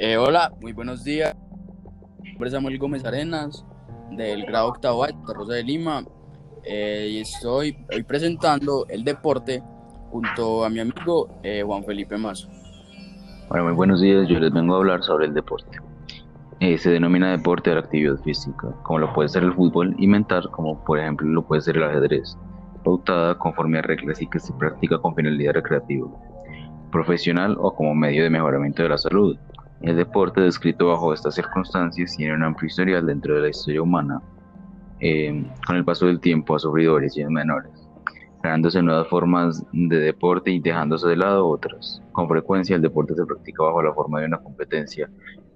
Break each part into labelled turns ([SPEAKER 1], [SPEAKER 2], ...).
[SPEAKER 1] Eh, hola, muy buenos días. Mi nombre es Samuel Gómez Arenas, del grado octavo de Rosa de Lima, eh, y estoy hoy presentando el deporte junto a mi amigo eh, Juan Felipe Mazo.
[SPEAKER 2] Bueno, muy buenos días. Yo les vengo a hablar sobre el deporte. Se denomina deporte a la actividad física, como lo puede ser el fútbol, y mental, como por ejemplo lo puede ser el ajedrez, pautada conforme a reglas y que se practica con finalidad recreativa, profesional o como medio de mejoramiento de la salud. El deporte descrito bajo estas circunstancias tiene un amplio historial dentro de la historia humana. Eh, con el paso del tiempo ha sufrido variaciones menores, creándose nuevas formas de deporte y dejándose de lado otras. Con frecuencia el deporte se practica bajo la forma de una competencia.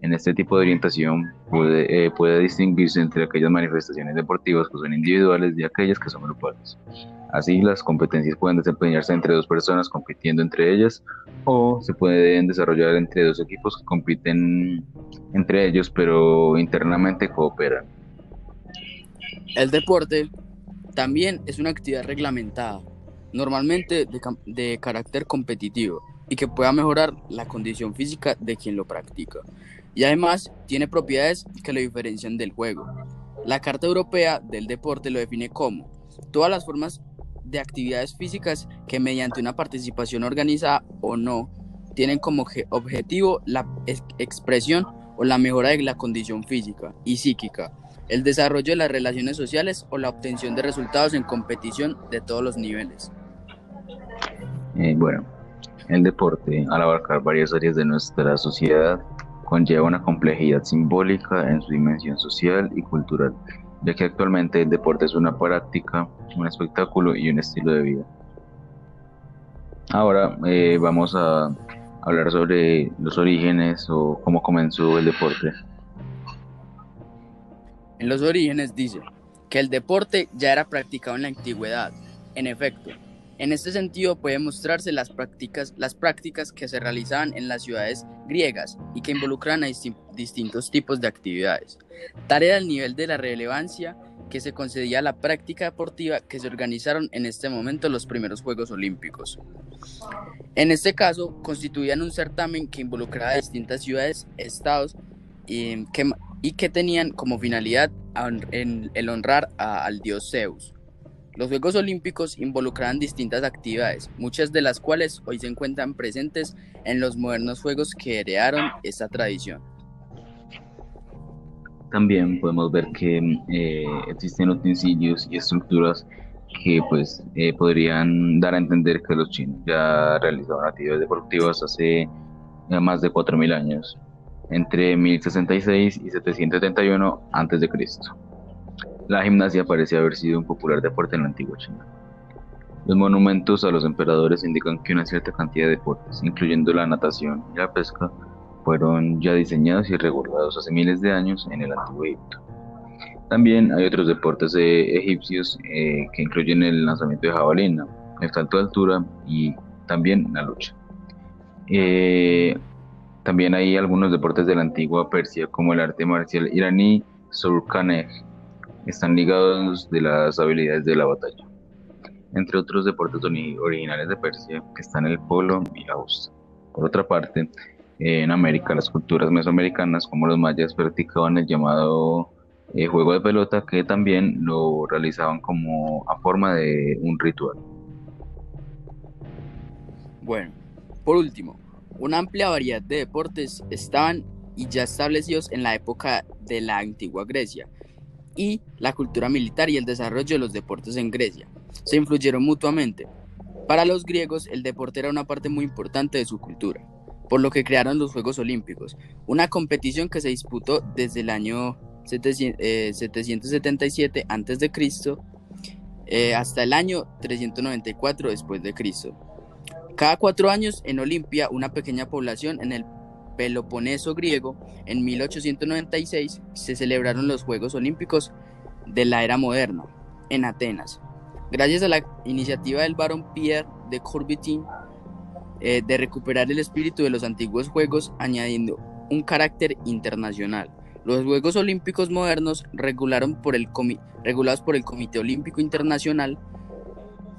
[SPEAKER 2] En este tipo de orientación puede, eh, puede distinguirse entre aquellas manifestaciones deportivas que son individuales y aquellas que son grupales. Así, las competencias pueden desempeñarse entre dos personas compitiendo entre ellas o se pueden desarrollar entre dos equipos que compiten entre ellos pero internamente cooperan.
[SPEAKER 1] El deporte también es una actividad reglamentada, normalmente de, de, carácter competitivo y que pueda mejorar la condición física de quien lo practica. Y además tiene propiedades que lo diferencian del juego. La Carta Europea del Deporte lo define como todas las formas de actividades físicas que mediante una participación organizada o no tienen como objetivo la expresión o la mejora de la condición física y psíquica, el desarrollo de las relaciones sociales o la obtención de resultados en competición de todos los niveles.
[SPEAKER 2] Eh, bueno, el deporte, al abarcar varias áreas de nuestra sociedad, conlleva una complejidad simbólica en su dimensión social y cultural, ya que actualmente el deporte es una práctica, un espectáculo y un estilo de vida. Ahora eh, vamos a hablar sobre los orígenes o cómo comenzó el deporte.
[SPEAKER 1] En los orígenes dice que el deporte ya era practicado en la antigüedad. En efecto, en este sentido puede mostrarse las prácticas, las prácticas que se realizaban en las ciudades griegas y que involucran a distintos tipos de actividades. Tal era el nivel de la relevancia que se concedía a la práctica deportiva que se organizaron en este momento los primeros Juegos Olímpicos. En este caso, constituían un certamen que involucraba a distintas ciudades, estados y que, y que tenían como finalidad el honrar al dios Zeus. Los Juegos Olímpicos involucran distintas actividades, muchas de las cuales hoy se encuentran presentes en los modernos Juegos que heredaron esta tradición.
[SPEAKER 2] También podemos ver que eh, existen utensilios y estructuras que pues eh, podrían dar a entender que los chinos ya realizaban actividades deportivas hace más de 4.000 años, entre 1066 y 771 a.C. La gimnasia parece haber sido un popular deporte en la antigua China. Los monumentos a los emperadores indican que una cierta cantidad de deportes, incluyendo la natación y la pesca, fueron ya diseñados y regulados hace miles de años en el antiguo Egipto. También hay otros deportes egipcios eh, que incluyen el lanzamiento de jabalina, el salto de altura y también la lucha. Eh, también hay algunos deportes de la antigua Persia como el arte marcial iraní Surkhaneh, están ligados de las habilidades de la batalla. Entre otros deportes originales de Persia están el polo y la justa. Por otra parte, en América las culturas mesoamericanas como los mayas practicaban el llamado eh, juego de pelota que también lo realizaban como a forma de un ritual.
[SPEAKER 1] Bueno, por último, una amplia variedad de deportes estaban y ya establecidos en la época de la antigua Grecia, y la cultura militar y el desarrollo de los deportes en Grecia. Se influyeron mutuamente. Para los griegos el deporte era una parte muy importante de su cultura, por lo que crearon los Juegos Olímpicos, una competición que se disputó desde el año 777 a.C. Eh, hasta el año 394 después de Cristo. Cada cuatro años en Olimpia una pequeña población en el Peloponeso griego, en 1896 se celebraron los Juegos Olímpicos de la era moderna, en Atenas. Gracias a la iniciativa del barón Pierre de Coubertin eh, de recuperar el espíritu de los antiguos Juegos añadiendo un carácter internacional. Los Juegos Olímpicos modernos, regulados por el Comité Olímpico Internacional,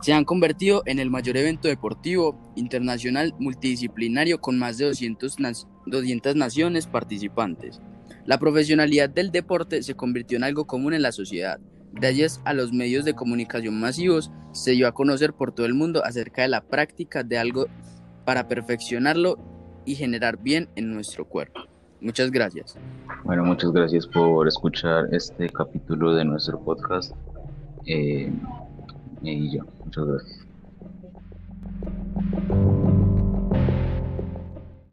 [SPEAKER 1] se han convertido en el mayor evento deportivo internacional multidisciplinario con más de 200 200 naciones participantes. La profesionalidad del deporte se convirtió en algo común en la sociedad. Gracias a los medios de comunicación masivos, se dio a conocer por todo el mundo acerca de la práctica de algo para perfeccionarlo y generar bien en nuestro cuerpo. Muchas gracias.
[SPEAKER 2] Bueno, muchas gracias por escuchar este capítulo de nuestro podcast. Eh, y yo, muchas gracias.